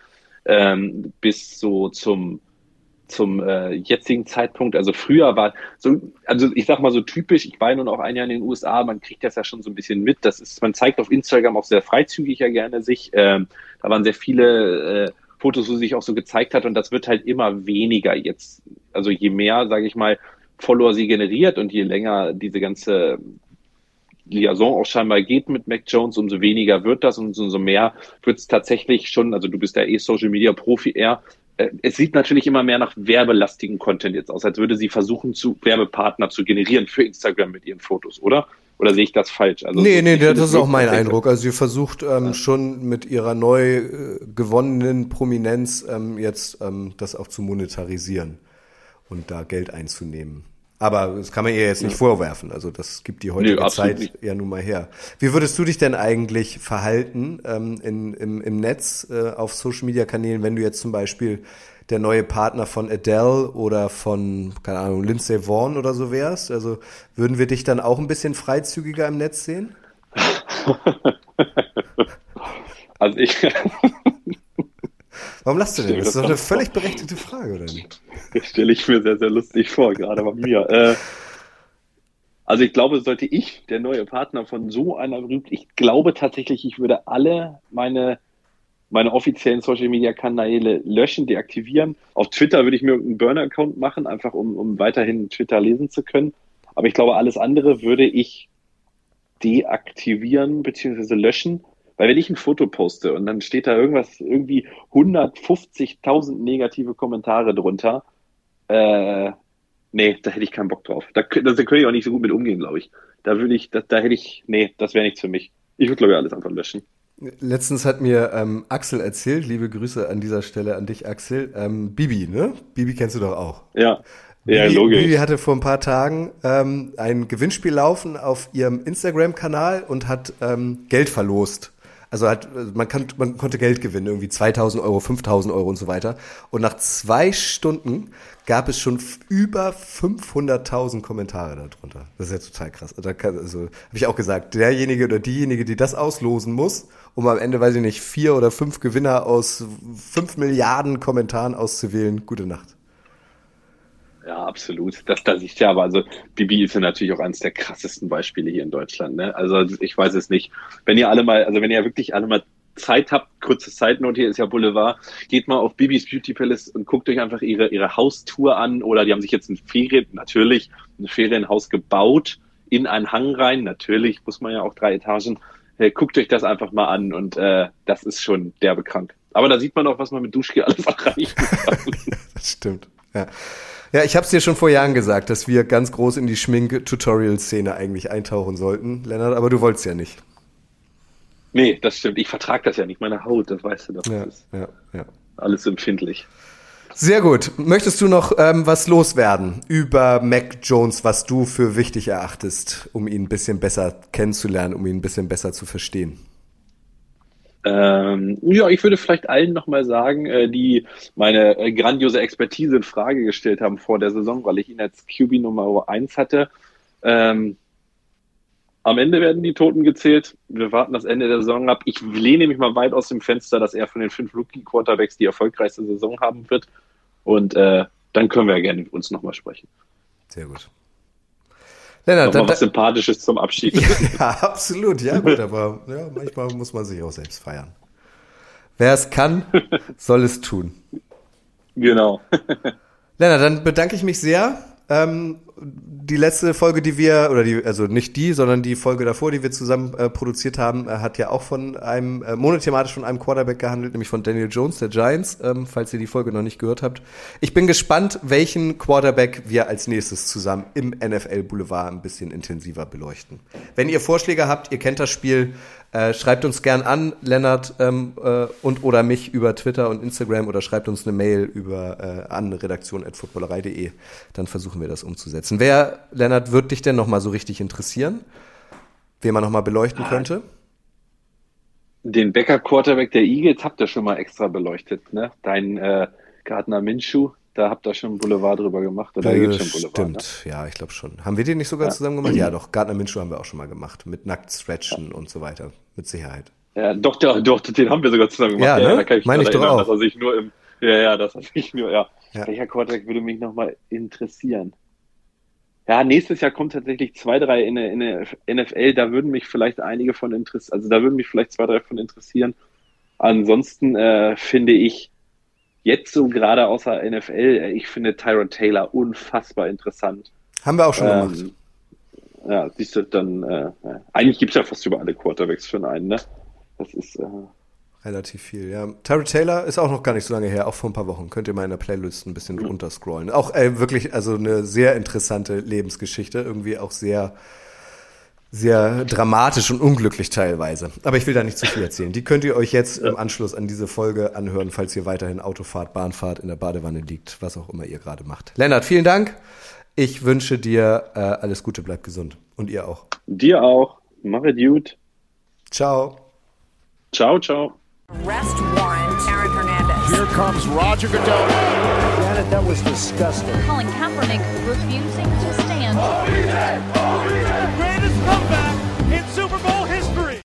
ähm, bis so zum zum äh, jetzigen Zeitpunkt. Also früher war so, also ich sag mal so typisch, ich war nun auch ein Jahr in den USA, man kriegt das ja schon so ein bisschen mit. Das ist, man zeigt auf Instagram auch sehr freizügig ja gerne sich. Ähm, da waren sehr viele äh, Fotos, wo sich auch so gezeigt hat und das wird halt immer weniger jetzt. Also je mehr, sage ich mal, Follower sie generiert und je länger diese ganze Liaison auch scheinbar geht mit Mac Jones, umso weniger wird das und umso mehr wird es tatsächlich schon, also du bist ja eh Social Media Profi eher, es sieht natürlich immer mehr nach werbelastigen Content jetzt aus, als würde sie versuchen, zu Werbepartner zu generieren für Instagram mit ihren Fotos, oder? Oder sehe ich das falsch? Also, nee, nee, das ist auch mein Eindruck. Also sie versucht ähm, ja. schon mit ihrer neu äh, gewonnenen Prominenz ähm, jetzt ähm, das auch zu monetarisieren und da Geld einzunehmen. Aber das kann man ihr jetzt nicht ja. vorwerfen. Also das gibt die heutige nee, Zeit nicht. ja nun mal her. Wie würdest du dich denn eigentlich verhalten ähm, in, im, im Netz äh, auf Social-Media-Kanälen, wenn du jetzt zum Beispiel der neue Partner von Adele oder von, keine Ahnung, Lindsay Vaughn oder so wärst? Also würden wir dich dann auch ein bisschen freizügiger im Netz sehen? also ich, Warum lachst du denn? Das ist doch eine völlig berechtigte Frage, oder nicht? Das stelle ich mir sehr, sehr lustig vor, gerade bei mir. Äh, also ich glaube, sollte ich der neue Partner von so einer berühmt, ich glaube tatsächlich, ich würde alle meine meine offiziellen Social Media Kanäle löschen, deaktivieren. Auf Twitter würde ich mir einen Burner-Account machen, einfach um, um weiterhin Twitter lesen zu können. Aber ich glaube, alles andere würde ich deaktivieren bzw. löschen weil wenn ich ein Foto poste und dann steht da irgendwas, irgendwie 150.000 negative Kommentare drunter, äh, nee, da hätte ich keinen Bock drauf. Da, da könnte ich auch nicht so gut mit umgehen, glaube ich. Da würde ich, da, da hätte ich, nee, das wäre nichts für mich. Ich würde, glaube ich, alles einfach löschen. Letztens hat mir ähm, Axel erzählt, liebe Grüße an dieser Stelle an dich, Axel. Ähm, Bibi, ne? Bibi kennst du doch auch. Ja. Bibi, ja, logisch. Bibi hatte vor ein paar Tagen ähm, ein Gewinnspiel laufen auf ihrem Instagram-Kanal und hat ähm, Geld verlost. Also halt, man, kann, man konnte Geld gewinnen, irgendwie 2000 Euro, 5000 Euro und so weiter. Und nach zwei Stunden gab es schon über 500.000 Kommentare darunter. Das ist ja total krass. Da also habe ich auch gesagt, derjenige oder diejenige, die das auslosen muss, um am Ende, weiß ich nicht, vier oder fünf Gewinner aus fünf Milliarden Kommentaren auszuwählen, gute Nacht. Ja, absolut. Das, das ich ja, aber also Bibi ist ja natürlich auch eines der krassesten Beispiele hier in Deutschland. Ne? Also ich weiß es nicht. Wenn ihr alle mal, also wenn ihr wirklich alle mal Zeit habt, kurze Zeitnote, hier ist ja Boulevard, geht mal auf Bibis Beauty Palace und guckt euch einfach ihre, ihre Haustour an oder die haben sich jetzt ein Ferien, natürlich, ein Ferienhaus gebaut in einen Hang rein, natürlich muss man ja auch drei Etagen, guckt euch das einfach mal an und äh, das ist schon derbe krank. Aber da sieht man auch, was man mit Duschgel alles erreichen kann. das stimmt, ja. Ja, ich habe es dir schon vor Jahren gesagt, dass wir ganz groß in die Schmink-Tutorial-Szene eigentlich eintauchen sollten, Lennart, aber du wolltest ja nicht. Nee, das stimmt. Ich vertrage das ja nicht. Meine Haut, das weißt du doch. Ja, ja, ja. Alles empfindlich. Sehr gut. Möchtest du noch ähm, was loswerden über Mac Jones, was du für wichtig erachtest, um ihn ein bisschen besser kennenzulernen, um ihn ein bisschen besser zu verstehen? Ähm, ja, ich würde vielleicht allen nochmal sagen, äh, die meine äh, grandiose Expertise in Frage gestellt haben vor der Saison, weil ich ihn als QB Nummer 1 hatte. Ähm, am Ende werden die Toten gezählt. Wir warten das Ende der Saison ab. Ich lehne mich mal weit aus dem Fenster, dass er von den fünf Rookie-Quarterbacks die erfolgreichste Saison haben wird. Und äh, dann können wir ja gerne mit uns nochmal sprechen. Sehr gut. Lennart, Nochmal was Sympathisches zum Abschied. Ja, absolut. Ja, gut, aber ja, manchmal muss man sich auch selbst feiern. Wer es kann, soll es tun. Genau. Lennart, dann bedanke ich mich sehr. Ähm, die letzte Folge, die wir, oder die, also nicht die, sondern die Folge davor, die wir zusammen äh, produziert haben, äh, hat ja auch von einem, äh, monothematisch von einem Quarterback gehandelt, nämlich von Daniel Jones, der Giants, ähm, falls ihr die Folge noch nicht gehört habt. Ich bin gespannt, welchen Quarterback wir als nächstes zusammen im NFL Boulevard ein bisschen intensiver beleuchten. Wenn ihr Vorschläge habt, ihr kennt das Spiel, äh, schreibt uns gern an, Lennart ähm, äh, und oder mich über Twitter und Instagram oder schreibt uns eine Mail über äh, an redaktion.footballerei.de. Dann versuchen wir das umzusetzen. Wer, Lennart, wird dich denn nochmal so richtig interessieren? Wen man nochmal beleuchten ah, könnte? Den Backup-Quarterback der Eagles habt ihr schon mal extra beleuchtet, ne? Dein äh, Gardner Minshew, da habt ihr schon Boulevard drüber gemacht. Oder äh, schon Boulevard, stimmt, ne? ja, ich glaube schon. Haben wir den nicht sogar ja. zusammen gemacht? Ja, doch. Gardner Minshew haben wir auch schon mal gemacht. Mit nackt stretchen ja. und so weiter. Mit Sicherheit. Ja, doch, doch, doch, den haben wir sogar zusammen gemacht. Ja, ne? ja Meine ich doch auch. Dass er sich nur im, ja, ja, das hat sich nur, ja. ja. Welcher Quarterback würde mich nochmal interessieren? Ja, nächstes Jahr kommt tatsächlich zwei, drei in der, in der NFL. Da würden mich vielleicht einige von interessieren, also da würden mich vielleicht zwei, drei von interessieren. Ansonsten äh, finde ich jetzt so gerade außer NFL, äh, ich finde Tyrod Taylor unfassbar interessant. Haben wir auch schon ähm, gemacht. Ja, siehst du, dann, äh, eigentlich gibt es ja fast über alle Quarterbacks für einen, ne? Das ist, äh, Relativ viel, ja. Tyrod Taylor ist auch noch gar nicht so lange her, auch vor ein paar Wochen. Könnt ihr mal in der Playlist ein bisschen mhm. runterscrollen. Auch äh, wirklich, also eine sehr interessante Lebensgeschichte. Irgendwie auch sehr, sehr dramatisch und unglücklich teilweise. Aber ich will da nicht zu viel erzählen. Die könnt ihr euch jetzt im Anschluss an diese Folge anhören, falls ihr weiterhin Autofahrt, Bahnfahrt in der Badewanne liegt, was auch immer ihr gerade macht. Lennart, vielen Dank. Ich wünsche dir äh, alles Gute, bleib gesund. Und ihr auch. Dir auch. Mach es gut. Ciao. Ciao, ciao. Arrest warrant, Aaron Hernandez. Here comes Roger Goodell. Janet, that was disgusting. Colin Kaepernick refusing to stand.